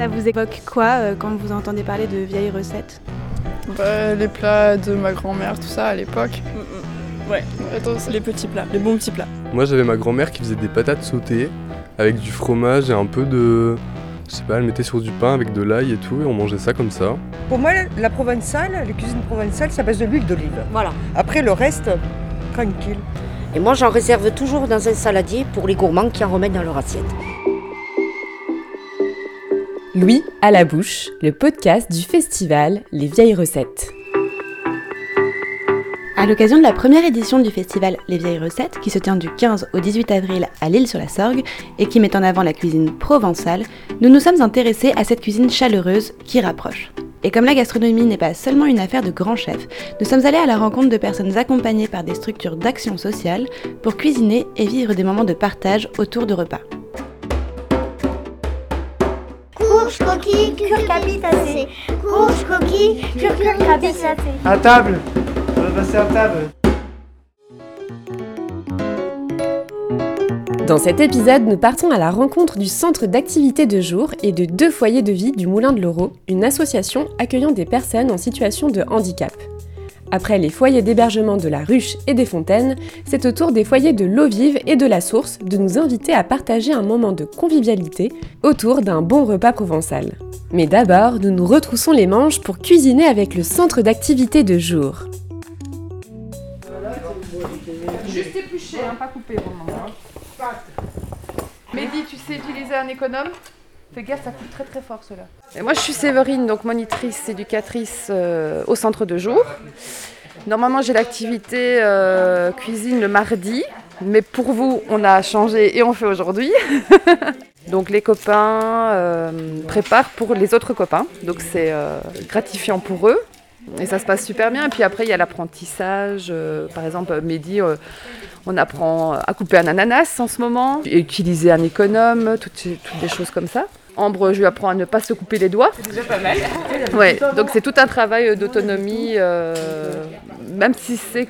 Ça vous évoque quoi euh, quand vous entendez parler de vieilles recettes bah, Les plats de ma grand-mère, tout ça à l'époque. Ouais, les petits plats, les bons petits plats. Moi j'avais ma grand-mère qui faisait des patates sautées avec du fromage et un peu de... Je sais pas, elle mettait sur du pain avec de l'ail et tout et on mangeait ça comme ça. Pour moi, la provençale, la cuisine provençale, ça base de l'huile d'olive. Voilà. Après le reste, tranquille. Et moi j'en réserve toujours dans un saladier pour les gourmands qui en remettent dans leur assiette. Louis à la bouche, le podcast du festival Les vieilles recettes. À l'occasion de la première édition du festival Les Vieilles Recettes, qui se tient du 15 au 18 avril à l'île-sur-la-Sorgue et qui met en avant la cuisine provençale, nous nous sommes intéressés à cette cuisine chaleureuse qui rapproche. Et comme la gastronomie n'est pas seulement une affaire de grands chefs, nous sommes allés à la rencontre de personnes accompagnées par des structures d'action sociale pour cuisiner et vivre des moments de partage autour de repas. Courge, coquille. Courge, coquille. À table On va passer à table. Dans cet épisode, nous partons à la rencontre du centre d'activité de jour et de deux foyers de vie du Moulin de l'Euro, une association accueillant des personnes en situation de handicap. Après les foyers d'hébergement de la Ruche et des Fontaines, c'est au tour des foyers de l'eau vive et de la source de nous inviter à partager un moment de convivialité autour d'un bon repas provençal. Mais d'abord, nous nous retroussons les manches pour cuisiner avec le centre d'activité de jour. Juste épluché, hein, pas coupé pour tu sais utiliser un économe Fais gaffe, ça coupe très très fort cela. Et moi je suis Séverine, donc monitrice éducatrice euh, au centre de jour. Normalement j'ai l'activité euh, cuisine le mardi, mais pour vous on a changé et on fait aujourd'hui. donc les copains euh, préparent pour les autres copains, donc c'est gratifiant pour eux. Et ça se passe super bien. Et puis après, il y a l'apprentissage. par exemple, Mehdi, on apprend à couper un ananas en ce moment, utiliser un économe, toutes des choses comme ça. Ambre, je lui apprends à ne pas se couper les doigts. C'est déjà pas mal. Ouais, donc c'est tout un travail euh, d'autonomie, euh, même si c'est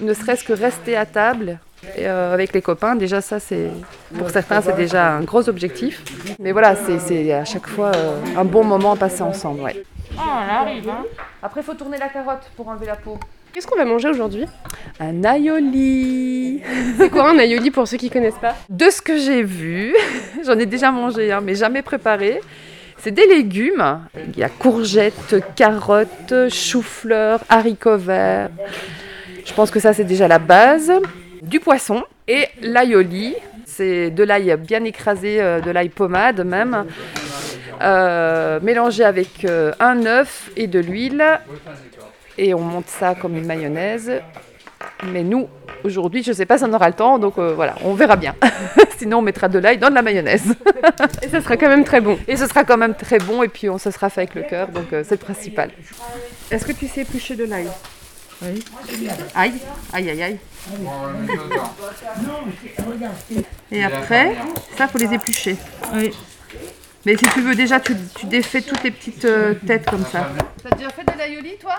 ne serait-ce que rester à table. Et, euh, avec les copains, déjà ça c'est pour certains c'est déjà un gros objectif. Mais voilà, c'est- à chaque fois euh, un bon moment à passer ensemble. Ouais. Oh, elle arrive. Hein. Après, il faut tourner la carotte pour enlever la peau. Qu'est-ce qu'on va manger aujourd'hui Un aioli. C'est quoi un aioli pour ceux qui connaissent pas De ce que j'ai vu, j'en ai déjà mangé, hein, mais jamais préparé. C'est des légumes. Il y a courgettes, carottes, choux-fleurs, haricots verts. Je pense que ça, c'est déjà la base. Du poisson et l'aioli. C'est de l'ail bien écrasé, euh, de l'ail pommade même, euh, mélangé avec euh, un œuf et de l'huile. Et on monte ça comme une mayonnaise. Mais nous, aujourd'hui, je ne sais pas si on aura le temps, donc euh, voilà, on verra bien. Sinon, on mettra de l'ail dans de la mayonnaise. Et ça sera quand même très bon. Et ce sera quand même très bon, et puis on se sera fait avec le cœur, donc euh, c'est le principal. Est-ce que tu sais éplucher de l'ail? Oui. Aïe, aïe, aïe, aïe. Et après, ça, faut les éplucher. Oui. Mais si tu veux, déjà, tu, tu défais toutes les petites euh, têtes comme ça. T'as déjà fait de l'aïoli, toi?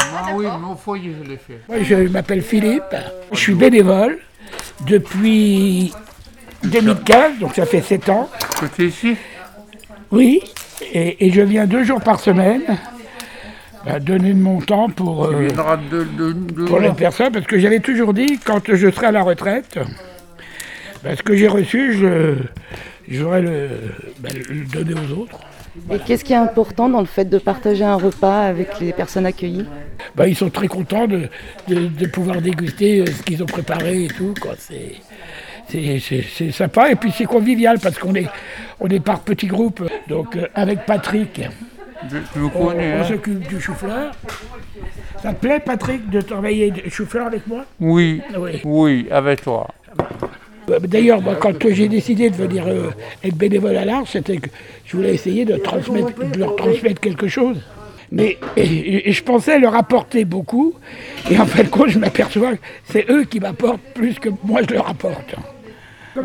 Ah oui, mon foyer, je l'ai fait. Moi, je m'appelle Philippe, je suis bénévole depuis 2015, donc ça fait 7 ans. Tu es ici? Oui, et, et je viens deux jours par semaine bah, donner de mon temps pour, euh, de, de, de- pour les personnes, parce que j'avais toujours dit, quand je serai à la retraite, bah, ce que j'ai reçu, je, je voudrais le, bah, le donner aux autres. Et qu'est-ce qui est important dans le fait de partager un repas avec les personnes accueillies? Bah, ils sont très contents de, de- de pouvoir déguster euh, ce qu'ils ont préparé et tout. quoi. C'est, c'est, c'est- c'est sympa et puis c'est convivial parce qu'on est, on est par petits groupes. Donc euh, avec Patrick, Je, je vous on, connais. on hein. s'occupe du chou-fleur. Ça te plaît Patrick de travailler chou-fleur avec moi? Oui, Oui. oui, avec toi. D'ailleurs, moi, quand j'ai décidé de venir euh, être bénévole à l'Arche, c'était que je voulais essayer de, transmettre, de leur transmettre quelque chose. Mais et- et je pensais leur apporter beaucoup, et en fin de compte, je m'aperçois que c'est eux qui m'apportent plus que moi je leur apporte. Ça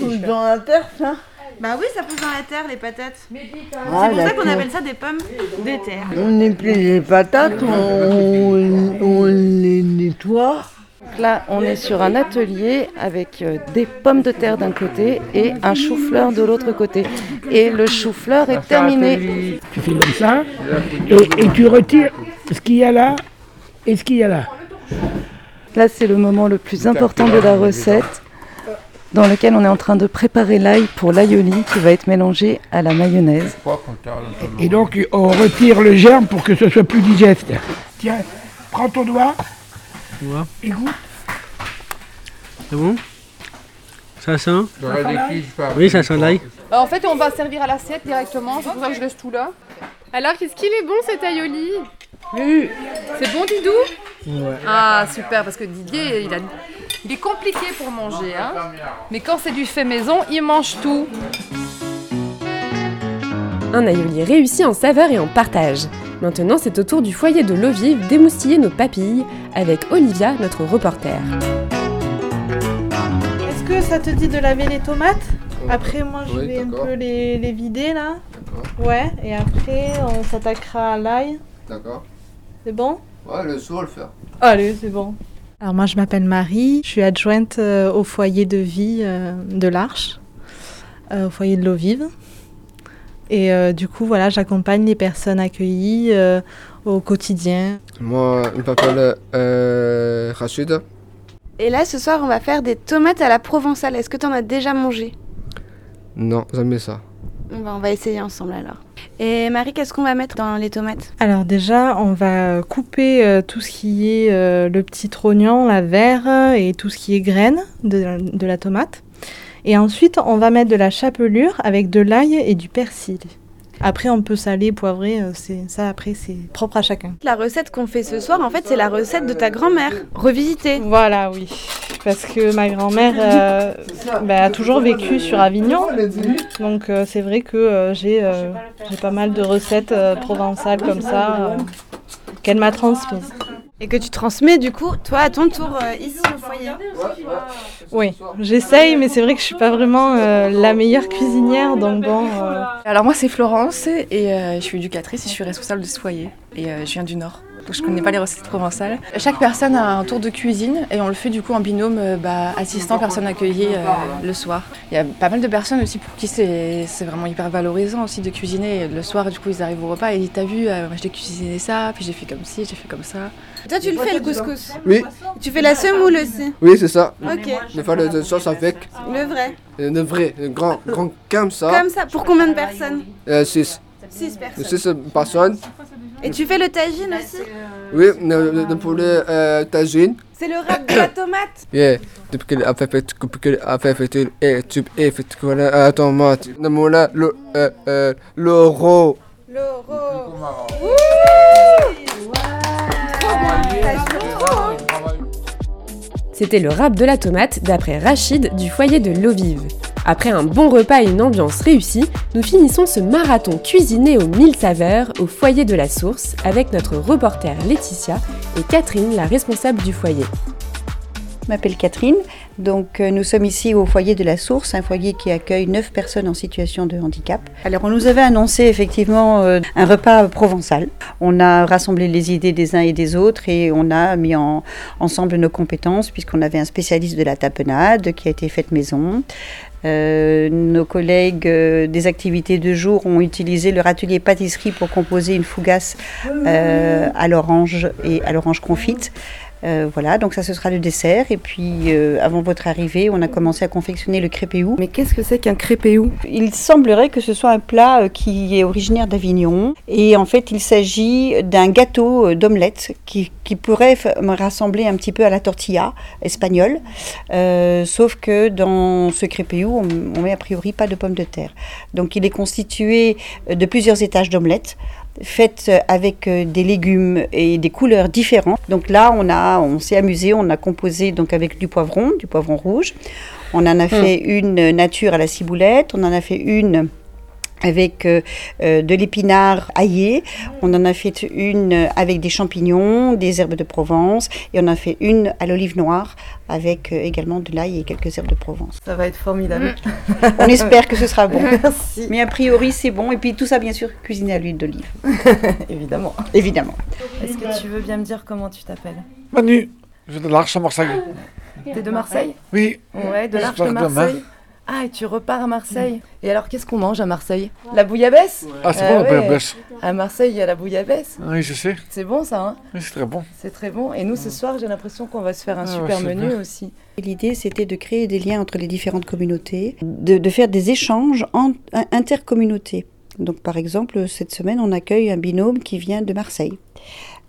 pousse dans la terre, ça Bah oui, ça pousse dans la terre, les patates. Ah, c'est pour ça qu'on d'accord. appelle ça des pommes des terres. On épluche les patates, on, on les nettoie. Là, on est sur un atelier avec euh, des pommes de terre d'un côté et un chou-fleur de l'autre côté. Et le chou-fleur est terminé. Tu fais comme ça et, et tu retires ce qu'il y a là et ce qu'il y a là. Là, c'est le moment le plus important de la recette dans lequel on est en train de préparer l'ail pour l'aioli qui va être mélangé à la mayonnaise. Et donc, on retire le germe pour que ce soit plus digeste. Tiens, prends ton doigt C'est bon? Ça sent? Oui, ça sent l'ail. Bah, en fait, on va servir à l'assiette directement, c'est pour ça que je laisse tout là. Alors, qu'est-ce qu'il est bon cet aioli? Oui. C'est bon, Didou? Ouais. Ah, super, parce que Didier, il, a... il est compliqué pour manger. Hein Mais quand c'est du fait maison, il mange tout. Un aioli réussi en saveur et en partage. Maintenant, c'est au tour du foyer de l'eau vive d'émoustiller nos papilles avec Olivia, notre reporter. Est-ce que ça te dit de laver les tomates Après, moi, je Oui, vais un peu les, les vider là. Ouais, et après, on s'attaquera à l'ail. D'accord. C'est bon? Ouais, le soir, le faire. Allez, c'est bon. Alors moi je m'appelle Marie, je suis adjointe euh, au foyer de vie euh, de l'Arche, euh, au foyer de l'eau vive. Et euh, du coup voilà, j'accompagne les personnes accueillies euh, au quotidien. Moi, je m'appelle euh, Rachid. Et là, ce soir, on va faire des tomates à la provençale. Est-ce que tu en as déjà mangé? Non, jamais ça. on va, on va essayer ensemble alors. Et Marie, qu'est-ce qu'on va mettre dans les tomates? Alors déjà on va couper euh, tout ce qui est euh, le petit trognon, la verre et tout ce qui est graines de, de la tomate. Et ensuite on va mettre de la chapelure avec de l'ail et du persil. Après on peut saler, poivrer, euh, c'est ça après c'est propre à chacun. La recette qu'on fait ce soir, en fait, c'est la recette de ta grand-mère, revisitée. Voilà, oui. Parce que ma grand-mère euh, bah, a toujours vécu sur Avignon. Donc euh, c'est vrai que euh, j'ai pas mal de recettes provençales comme ça qu'elle m'a transmises. Et que tu transmets du coup, toi, à ton tour, euh, ici au foyer. Oui, j'essaye, mais c'est vrai que je suis pas vraiment euh, la meilleure cuisinière, donc bon. euh, Alors moi c'est Florence et euh, je suis éducatrice et je suis responsable de ce foyer et euh, je viens du Nord. Donc je connais pas les recettes provençales. Chaque personne a un tour de cuisine et on le fait du coup en binôme euh, bah, assistant personne accueillie euh, le soir. Il y a pas mal de personnes aussi pour qui c'est c'est vraiment hyper valorisant aussi de cuisiner le soir du coup ils arrivent au repas et ils disent t'as vu euh, moi j'ai cuisiné ça puis j'ai fait comme ci j'ai fait comme ça. Toi, tu le fais le couscous Oui. Tu fais la semoule aussi Oui, c'est ça. Ok. Je fais le sauce avec Le vrai. euh, le vrai, le grand, grand comme ça. Comme ça, pour combien de personnes Euh, six. 6 personnes. Six personnes. Et tu fais le tagine aussi Oui, le, le- le poulet euh, tagine. C'est le rap de la tomate Yeah. Depuis qu'elle a fait, depuis qu'elle a fait, fait, et tu es fait, tomate. Le le, euh, euh, l'euro. L'euro C'était le rap de la tomate d'après Rachid du foyer de l'eau vive. Après un bon repas et une ambiance réussie, nous finissons ce marathon cuisiné aux mille saveurs au foyer de la source avec notre reporter Laetitia et Catherine, la responsable du foyer. Je m'appelle Catherine, donc euh, nous sommes ici au foyer de la Source, un foyer qui accueille 9 personnes en situation de handicap. Alors on nous avait annoncé effectivement euh, un repas provençal. On a rassemblé les idées des uns et des autres et on a mis en- ensemble nos compétences puisqu'on avait un spécialiste de la tapenade qui a été faite maison. Euh, nos collègues euh, des activités de jour ont utilisé leur atelier pâtisserie pour composer une fougasse euh, à l'orange et à l'orange confite. Voilà, donc ça ce sera le dessert. Et puis avant votre arrivée, on a commencé à confectionner le crépéou. Mais qu'est-ce que c'est qu'un crépéou Il semblerait que ce soit un plat qui est originaire d'Avignon. Et en fait, il s'agit d'un gâteau d'omelette qui, qui pourrait me rassembler un petit peu à la tortilla espagnole. Sauf que dans ce crépéou, on, on met a priori pas de pommes de terre. Donc il est constitué euh, de plusieurs étages d'omelette faites euh, avec euh, des légumes et des couleurs différentes. Donc là, on a, on s'est amusé, on a composé donc avec du poivron, du poivron rouge. On en a fait une nature à la ciboulette, on en a fait une avec euh, euh, de l'épinard aillé, on en a fait une avec des champignons, des herbes de Provence, et on en a fait une à l'olive noire avec euh, également de l'ail et quelques herbes de Provence. Ça va être formidable. On espère que ce sera bon. Merci. Mais a priori, c'est bon. Et puis tout ça, bien sûr, cuisiné à l'huile d'olive. Évidemment. Évidemment. Est-ce que tu veux bien me dire comment tu t'appelles? Manu, Je viens de l'Arche à Marseille. T'es de Marseille? Oui. Ouais, de l'Arche de. Marseille. Ah, et tu repars à Marseille. Et alors, qu'est-ce qu'on mange à Marseille? La bouillabaisse? Ah, c'est bon, la bouillabaisse. À Marseille, il y a la bouillabaisse. Oui, je sais. C'est bon, ça, hein? Oui, c'est très bon. C'est très bon. Et nous, ce soir, j'ai l'impression qu'on va se faire un Ah, super menu aussi. L'idée, c'était de créer des liens entre les différentes communautés, de, de faire des échanges en, intercommunautés. Donc, par exemple, cette semaine, on accueille un binôme qui vient de Marseille.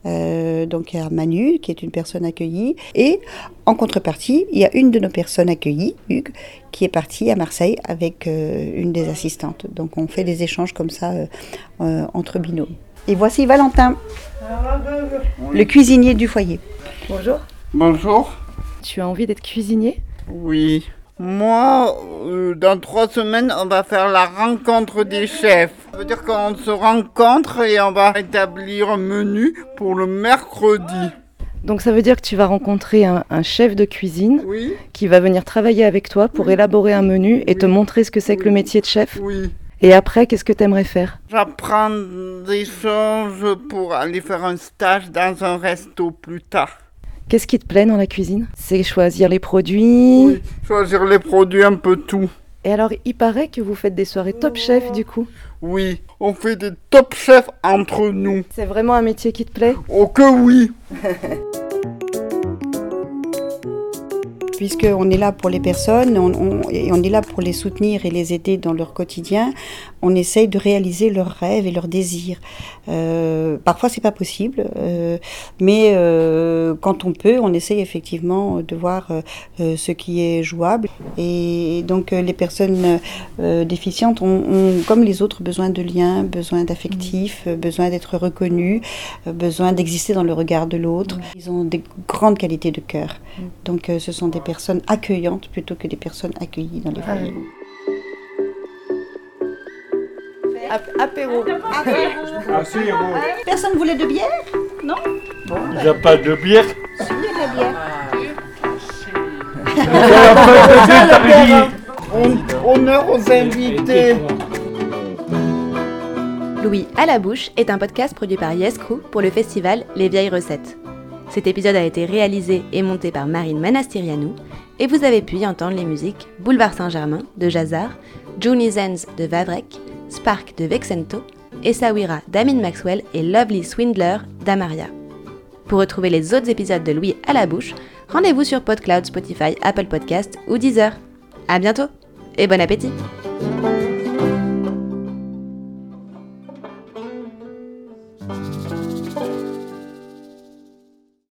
Euh, donc, il y a Manu, qui est une personne accueillie. Et en contrepartie, il y a une de nos personnes accueillies, Hugues, qui est partie à Marseille avec euh, une des assistantes. Donc, on fait des échanges comme ça euh, euh, entre binômes. Et voici Valentin, le cuisinier du foyer. Bonjour. Bonjour. Tu as envie d'être cuisinier? Oui. Moi, euh, dans trois semaines, on va faire la rencontre des chefs. Ça veut dire qu'on se rencontre et on va établir un menu pour le mercredi. Donc ça veut dire que tu vas rencontrer un, un chef de cuisine Oui. qui va venir travailler avec toi pour élaborer un menu et te montrer ce que c'est que le métier de chef. Oui. Et après, qu'est-ce que tu aimerais faire? J'apprends des choses pour aller faire un stage dans un resto plus tard. Qu'est-ce qui te plaît dans la cuisine? C'est choisir les produits. Choisir les produits, un peu tout. Et alors, il paraît que vous faites des soirées top chef du coup. Oui, on fait des top chefs entre nous. C'est vraiment un métier qui te plaît? Oh que oui puisqu'on est là pour les personnes, on, on- et on est là pour les soutenir et les aider dans leur quotidien, on essaye de réaliser leurs rêves et leurs désirs. Euh, parfois, c'est pas possible, euh, mais euh, quand on peut, on essaye effectivement de voir euh, euh, ce qui est jouable. Et donc, euh, les personnes euh, déficientes ont, ont, comme les autres, besoin de liens, besoin d'affectifs, euh, besoin d'être reconnus, euh, besoin d'exister dans le regard de l'autre. Ils ont des grandes qualités de cœur. Donc, euh, ce sont des personnes accueillantes plutôt que des personnes accueillies dans les foyers. Apéro. Personne voulait de bière? Non? Il n'y a pas de bière Si, il y a de la bière. La bière, Hon- Honneur aux invités. Louis à la bouche est un podcast produit par Yes Crew pour le festival Les Vieilles Recettes. Cet épisode a été réalisé et monté par Marine Manastirianou et vous avez pu y entendre les musiques Boulevard Saint-Germain de Jazar, Juni Zenz de Vavrek, Spark de Vexento, Essaouira d'Amin Maxwell et Lovely Swindler d'Amaria. Pour retrouver les autres épisodes de Louis à la bouche, rendez-vous sur PodCloud, Spotify, Apple Podcast ou Deezer. À bientôt et bon appétit!